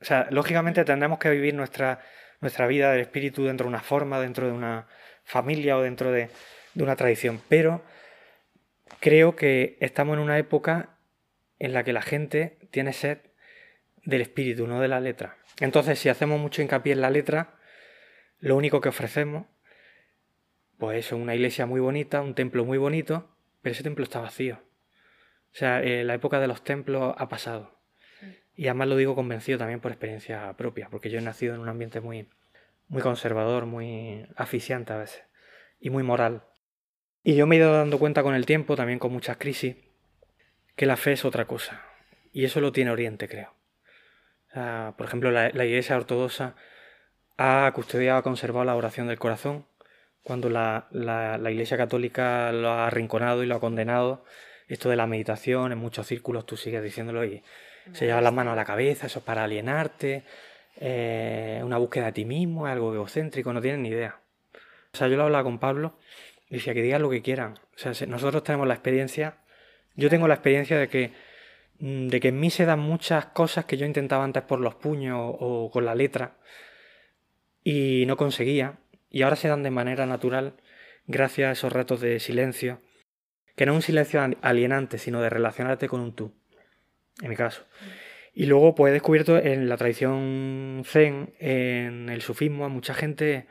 O sea, lógicamente tendremos que vivir nuestra, nuestra vida del espíritu dentro de una forma, dentro de una familia o dentro de, una tradición. Pero creo que estamos en una época en la que la gente tiene sed del espíritu, no de la letra. Entonces, si hacemos mucho hincapié en la letra, lo único que ofrecemos, pues es una iglesia muy bonita, un templo muy bonito, pero ese templo está vacío. O sea, eh, la época de los templos ha pasado. Y además lo digo convencido también por experiencia propia, porque yo he nacido en un ambiente muy, muy conservador, muy aficiante a veces, y muy moral. Y yo me he ido dando cuenta con el tiempo, también con muchas crisis, que la fe es otra cosa. Y eso lo tiene Oriente, creo. por ejemplo, la, Iglesia Ortodoxa ha custodiado, ha conservado la oración del corazón, cuando la, la, Iglesia Católica lo ha arrinconado y lo ha condenado. Esto de la meditación, en muchos círculos tú sigues diciéndolo y se lleva las manos a la cabeza, eso es para alienarte, eh, una búsqueda de ti mismo, algo egocéntrico, no tienes ni idea. O sea, yo lo hablaba con Pablo y decía que digan lo que quieran. O sea, nosotros tenemos la experiencia yo tengo la experiencia de que, mm, de que en mí se dan muchas cosas que yo intentaba antes por los puños o con la letra y no conseguía. Y ahora se dan de manera natural gracias a esos retos de silencio, que no es un silencio alienante, sino de relacionarte con un tú, en mi caso. Y luego pues he descubierto en la tradición zen, en el sufismo, a mucha gente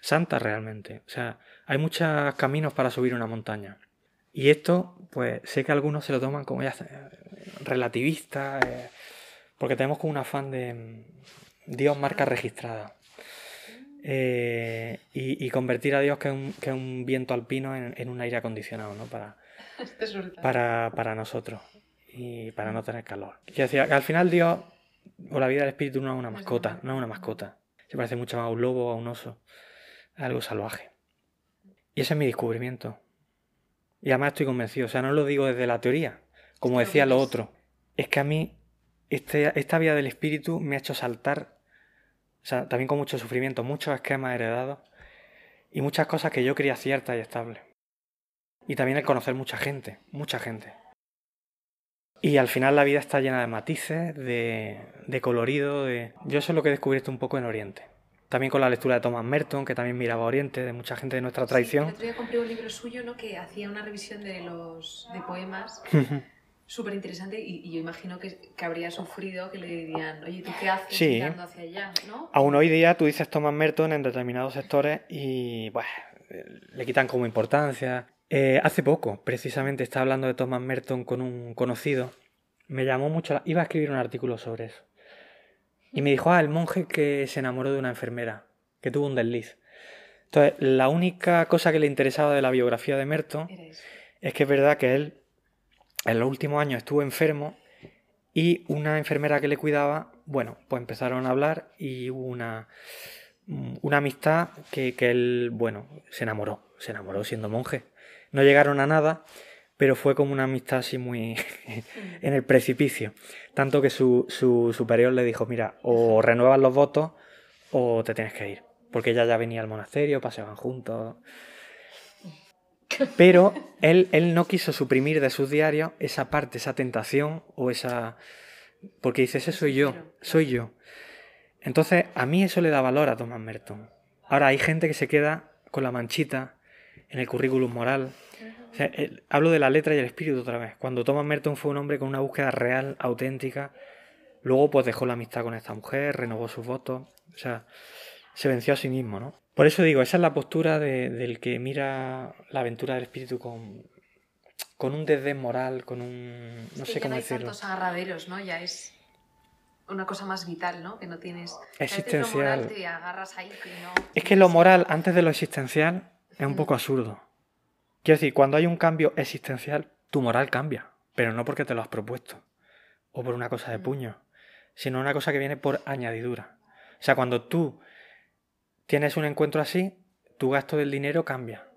santa realmente. O sea, hay muchos caminos para subir una montaña. Y esto, pues sé que algunos se lo toman como ya relativista, eh, porque tenemos como un afán de mm, Dios marca registrada. Eh, y, convertir a Dios, que es un, viento alpino, en, un aire acondicionado, ¿no? Para, para, para, nosotros y para no tener calor. Decía que al final Dios, o la vida del espíritu, no es una mascota, no es una mascota. Se parece mucho más a un lobo o a un oso, algo salvaje. Y ese es mi descubrimiento. Y además estoy convencido, o sea, no lo digo desde la teoría, como decía lo otro. Es que a mí este, esta vida del espíritu me ha hecho saltar, o sea, también con mucho sufrimiento, muchos esquemas heredados y muchas cosas que yo creía ciertas y estables. Y también el conocer mucha gente, mucha gente. Y al final la vida está llena de matices, de, de colorido, de... Yo eso es lo que he descubierto un poco en Oriente. También con la lectura de Thomas Merton, que también miraba Oriente, de mucha gente de nuestra tradición. Sí, el otro día compré un libro suyo ¿no? que hacía una revisión de los de poemas súper interesante y, yo imagino que, que, habría sufrido que le dirían, oye, ¿tú qué haces mirando hacia allá? ¿no? Aún hoy día tú dices Thomas Merton en determinados sectores y pues, le quitan como importancia. Eh, hace poco, precisamente, estaba hablando de Thomas Merton con un conocido. Me llamó mucho... La... Iba a escribir un artículo sobre eso. Y me dijo, ah, el monje que se enamoró de una enfermera, que tuvo un desliz. Entonces, la única cosa que le interesaba de la biografía de Merton es que es verdad que él en los últimos años estuvo enfermo y una enfermera que le cuidaba, bueno, pues empezaron a hablar y hubo una, una amistad que, que él, bueno, se enamoró, se enamoró siendo monje. No llegaron a nada, pero fue como una amistad así muy en el precipicio. Tanto que su, superior le dijo, mira, o renuevas los votos o te tienes que ir. Porque ella ya venía al monasterio, paseaban juntos. Pero él, él no quiso suprimir de sus diarios esa parte, esa tentación o esa... Porque dice, ese soy yo, soy yo. Entonces, a mí eso le da valor a Thomas Merton. Ahora, hay gente que se queda con la manchita en el currículum moral, hablo de la letra y el espíritu otra vez. Cuando Thomas Merton fue un hombre con una búsqueda real, auténtica, luego pues dejó la amistad con esta mujer, renovó sus votos, o sea, se venció a sí mismo, ¿no? Por eso digo, esa es la postura del que mira la aventura del espíritu con, con un desdén moral, con un... no sé cómo no hay tantos agarraderos, ¿no? Ya es una cosa más vital, ¿no? Que no tienes... Existencial. Es que lo moral antes de lo existencial es un poco absurdo. Quiero decir, cuando hay un cambio existencial, tu moral cambia, pero no porque te lo has propuesto o por una cosa de mm. puño, sino una cosa que viene por añadidura. O sea, cuando tú tienes un encuentro así, tu gasto del dinero cambia.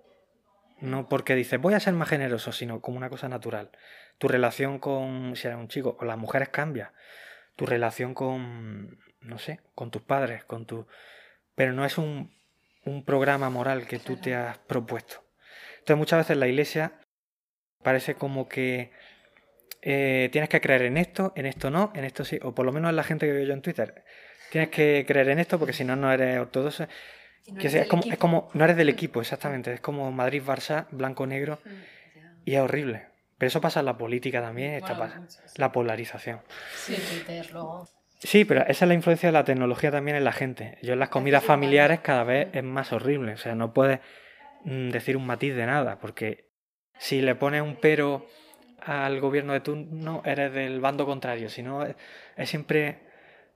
No porque dices voy a ser más generoso, sino como una cosa natural. Tu relación con, si eres un chico, con las mujeres cambia. Tu relación con, no sé, con tus padres, con tu... Pero no es un, un programa moral que tú te has propuesto. Entonces muchas veces la iglesia parece como que eh, tienes que creer en esto, en esto no, en esto sí, o por lo menos en la gente que veo yo en Twitter. Tienes que creer en esto porque si no, no eres ortodoxo. que es, como, es, como, no eres del equipo, exactamente. Es como Madrid-Barça, blanco-negro, mm, y es horrible. Pero eso pasa en la política también, pasa, la polarización. Sí, Twitter, luego. Sí, pero esa es la influencia de la tecnología también en la gente. Yo en las comidas familiares cada vez es más horrible. O sea, no puedes mm, decir un matiz de nada, porque si le pones un pero al gobierno de turno, eres del bando contrario. Si no, es, siempre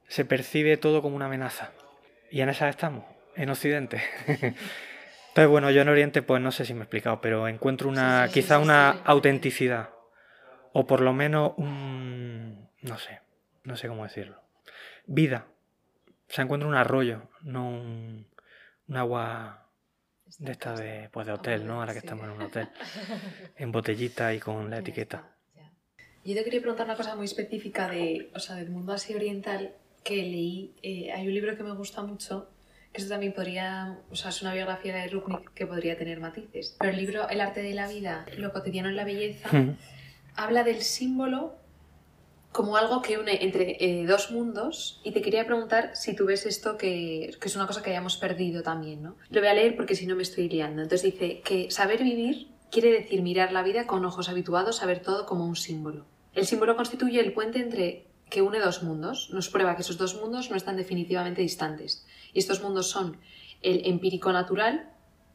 se percibe todo como una amenaza. Y en esa estamos, en Occidente. Entonces, bueno, yo en Oriente, pues no sé si me he explicado, pero encuentro una, quizá una autenticidad. O por lo menos un. no sé, no sé cómo decirlo vida. Se encuentra un arroyo, no un, agua de esta de, pues de hotel, ¿no? Ahora que estamos en un hotel. En botellita y con la etiqueta. Yo te quería preguntar una cosa muy específica de, o sea, del mundo así oriental que leí. Eh, hay un libro que me gusta mucho, que eso también podría, o sea, es una biografía de Ruknik que podría tener matices. Pero el libro El arte de la vida, lo cotidiano en la belleza, habla del símbolo como algo que une entre eh, dos mundos y te quería preguntar si tú ves esto que, que, es una cosa que hayamos perdido también, ¿no? Lo voy a leer porque si no me estoy liando. Entonces dice que saber vivir quiere decir mirar la vida con ojos habituados a ver todo como un símbolo. El símbolo constituye el puente entre que une dos mundos. Nos prueba que esos dos mundos no están definitivamente distantes. Y estos mundos son el empírico natural,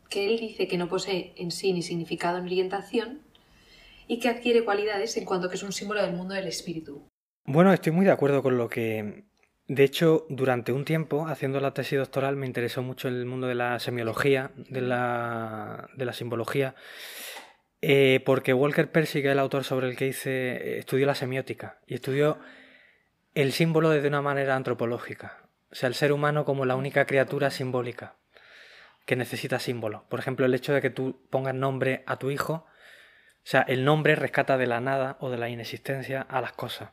que él dice que no posee en sí ni significado ni orientación, y que adquiere cualidades en cuanto que es un símbolo del mundo del espíritu. Bueno, estoy muy de acuerdo con lo que... De hecho, durante un tiempo, haciendo la tesis doctoral, me interesó mucho el mundo de la semiología, de la, de la simbología, eh, porque Walker Percy, que es el autor sobre el que hice, estudió la semiótica y estudió el símbolo desde una manera antropológica. O sea, el ser humano como la única criatura simbólica que necesita símbolos. Por ejemplo, el hecho de que tú pongas nombre a tu hijo o sea, el nombre rescata de la nada o de la inexistencia a las cosas.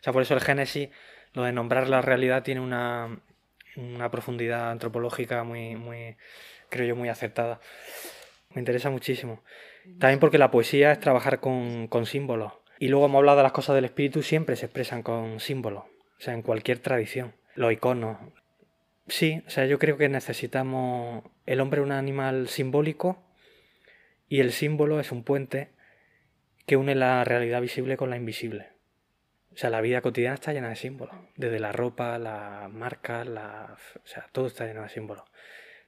O sea, por eso el Génesis, lo de nombrar la realidad, tiene una, una profundidad antropológica muy, muy, creo yo, muy acertada. Me interesa muchísimo. También porque la poesía es trabajar con, con símbolos. Y luego hemos hablado de las cosas del espíritu, siempre se expresan con símbolos. O sea, en cualquier tradición. Los iconos. Sí, o sea, yo creo que necesitamos. El hombre es un animal simbólico y el símbolo es un puente que une la realidad visible con la invisible. O sea, la vida cotidiana está llena de símbolos. Desde la ropa, las marcas, la... o sea, todo está lleno de símbolos.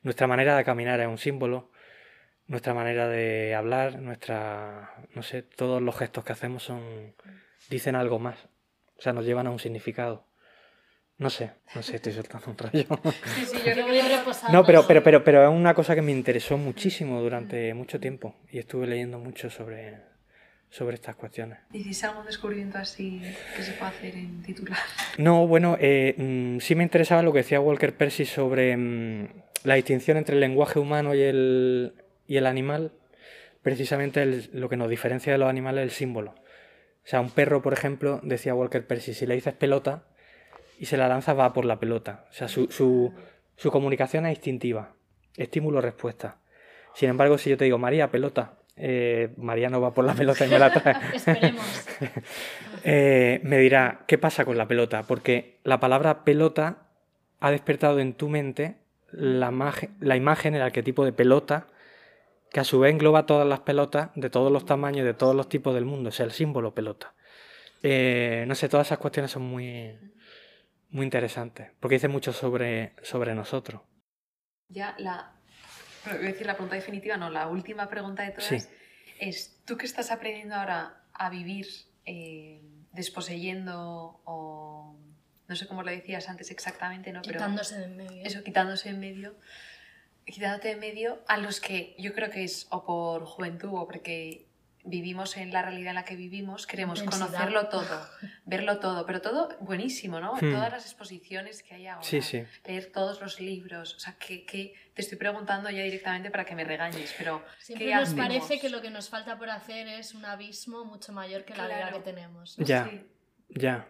Nuestra manera de caminar es un símbolo. Nuestra manera de hablar, nuestra... no sé, todos los gestos que hacemos son... dicen algo más. O sea, nos llevan a un significado. No sé, no sé, estoy soltando un rayo. Sí, sí, yo no voy a No, pero, pero, pero, pero es una cosa que me interesó muchísimo durante mucho tiempo. Y estuve leyendo mucho sobre, sobre estas cuestiones. ¿Hiciste algún descubrimiento así que se puede hacer en titular? No, bueno, eh, mm, sí me interesaba lo que decía Walker Percy sobre mm, la distinción entre el lenguaje humano y el, y el animal. Precisamente lo que nos diferencia de los animales es el símbolo. O sea, un perro, por ejemplo, decía Walker Percy, si le dices pelota y se la lanza, va por la pelota. O sea, su, su, su comunicación es instintiva, estímulo-respuesta. Sin embargo, si yo te digo, María, pelota, eh, Mariano va por la pelota y me la trae. Esperemos. Eh, me dirá, ¿qué pasa con la pelota? Porque la palabra pelota ha despertado en tu mente la, la imagen, el arquetipo de pelota, que a su vez engloba todas las pelotas de todos los tamaños, de todos los tipos del mundo, es el símbolo pelota. Eh, no sé, todas esas cuestiones son muy, muy interesantes, porque dice mucho sobre, sobre nosotros. Ya la voy a decir la pregunta definitiva, no, la última pregunta de todas es, ¿tú que estás aprendiendo ahora a vivir eh, desposeyendo o no sé cómo lo decías antes exactamente, ¿no? Quitándose de en medio. Eso, quitándose en medio. Quitándote de medio a los que yo creo que es o por juventud o porque vivimos en la realidad en la que vivimos, queremos Densidad. conocerlo todo, verlo todo, pero todo buenísimo, ¿no? Hmm. Todas las exposiciones que hay ahora, Sí, sí. leer todos los libros, o sea, que, que te estoy preguntando ya directamente para que me regañes, pero Siempre ¿qué nos hacemos? parece que lo que nos falta por hacer es un abismo mucho mayor que la vida que tenemos. Ya, Sí, ya.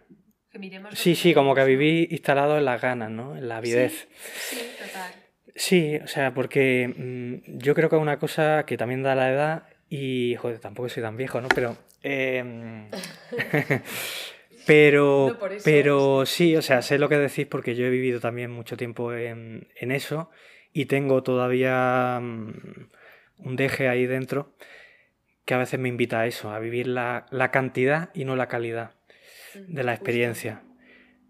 que miremos lo Sí, sí, como que viví instalado en las ganas, ¿no? En la avidez. Sí, total. Sí, o sea, porque mm, yo creo que es una cosa que también da la edad y, joder, tampoco soy tan viejo, ¿no? Pero, em, pero, No por eso. pero sí, o sea, sé lo que decís porque yo he vivido también mucho tiempo en, en eso y tengo todavía mm, un deje ahí dentro que a veces me invita a eso, a vivir la, la cantidad y no la calidad de la experiencia.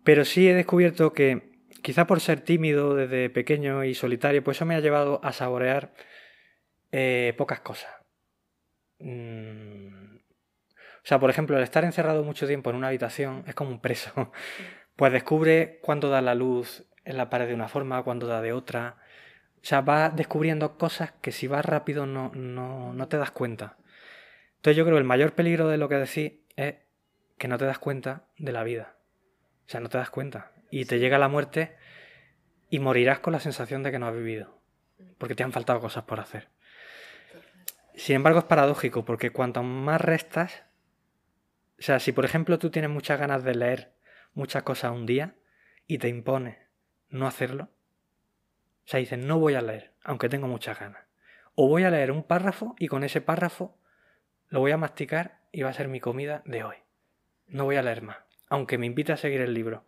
Pero sí he descubierto que quizá por ser tímido desde pequeño y solitario, pues eso me ha llevado a saborear eh, pocas cosas. Mm, O sea, por ejemplo, el estar encerrado mucho tiempo en una habitación es como un preso. Pues descubre cuándo da la luz en la pared de una forma, cuándo da de otra. O sea, vas descubriendo cosas que si vas rápido no, no, no te das cuenta. Entonces yo creo que el mayor peligro de lo que decís es que no te das cuenta de la vida. O sea, no te das cuenta. Y te llega la muerte y morirás con la sensación de que no has vivido. Porque te han faltado cosas por hacer. Sin embargo, es paradójico, porque cuanto más restas, o sea, si por ejemplo tú tienes muchas ganas de leer muchas cosas un día y te impones no hacerlo, o sea, dices, no voy a leer, aunque tengo muchas ganas. O voy a leer un párrafo y con ese párrafo lo voy a masticar y va a ser mi comida de hoy. No voy a leer más, aunque me invite a seguir el libro.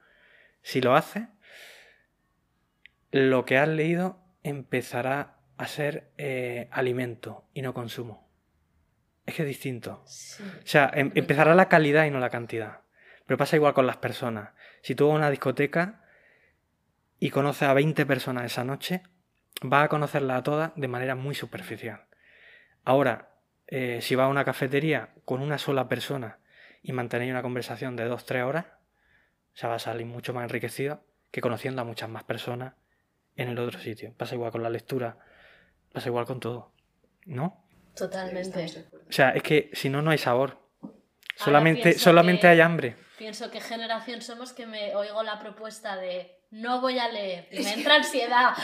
Si lo haces, lo que has leído empezará a ser eh, alimento y no consumo. Es que es distinto. Sí. O sea, em- empezará la calidad y no la cantidad. Pero pasa igual con las personas. Si tú vas a una discoteca y conoces a 20 personas esa noche, vas a conocerlas a todas de manera muy superficial. Ahora, eh, si vas a una cafetería con una sola persona y mantenéis una conversación de 2-3 horas, o sea, va a salir mucho más enriquecido que conociendo a muchas más personas en el otro sitio. Pasa igual con la lectura, pasa igual con todo. ¿No? Totalmente. O sea, es que si no, no hay sabor. Solamente, solamente que- hay hambre. Pienso qué generación somos que me oigo la propuesta de no voy a leer y me entra ansiedad.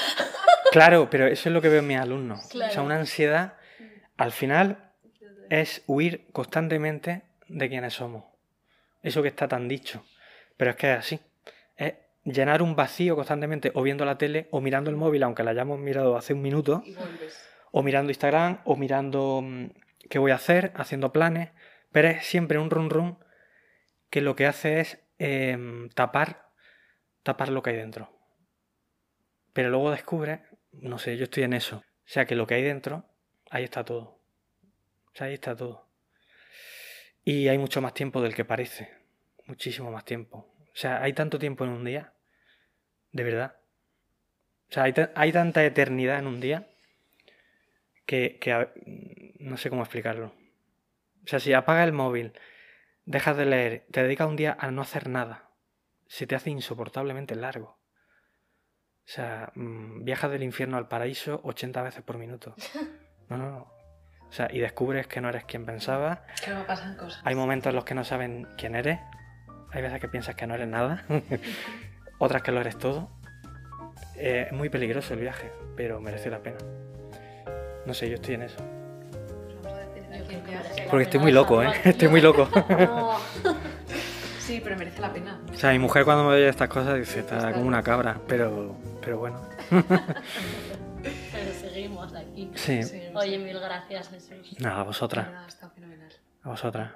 Claro, pero eso es lo que veo en mis alumnos. O sea, una ansiedad, al final, es huir constantemente de quienes somos. Eso que está tan dicho. Pero es que es así. Es llenar un vacío constantemente o viendo la tele o mirando el móvil, aunque la hayamos mirado hace un minuto, o mirando Instagram, o mirando mm, qué voy a hacer, haciendo planes. Pero es siempre un run run que lo que hace es em, tapar, tapar lo que hay dentro. Pero luego descubre, no sé, yo estoy en eso. O sea que lo que hay dentro, ahí está todo. O sea, ahí está todo. Y hay mucho más tiempo del que parece. Muchísimo más tiempo. O sea, hay tanto tiempo en un día. De verdad. O sea, hay, hay tanta eternidad en un día que, que no sé cómo explicarlo. O sea, si apagas el móvil, dejas de leer, te dedicas un día a no hacer nada, se te hace insoportablemente largo. O sea, mm, viajas del infierno al paraíso 80 veces por minuto. No, no, no. O sea, y descubres que no eres quien pensabas. Que me pasan cosas. Hay momentos en los que no saben quién eres. Hay veces que piensas que no eres nada. Otras que lo eres todo. Eh, es muy peligroso el viaje, pero merece la pena. No sé, yo estoy en eso. Pues Porque estoy muy loco, ¿eh? Estoy muy loco. No. Sí, pero merece la pena. O sea, mi mujer cuando me oye estas cosas dice, está como una cabra, pero, pero bueno. Pero seguimos aquí. Sí. Sí, Oye, mil gracias, Jesús. Nada, a vosotras. Nada, está fenomenal. A vosotras.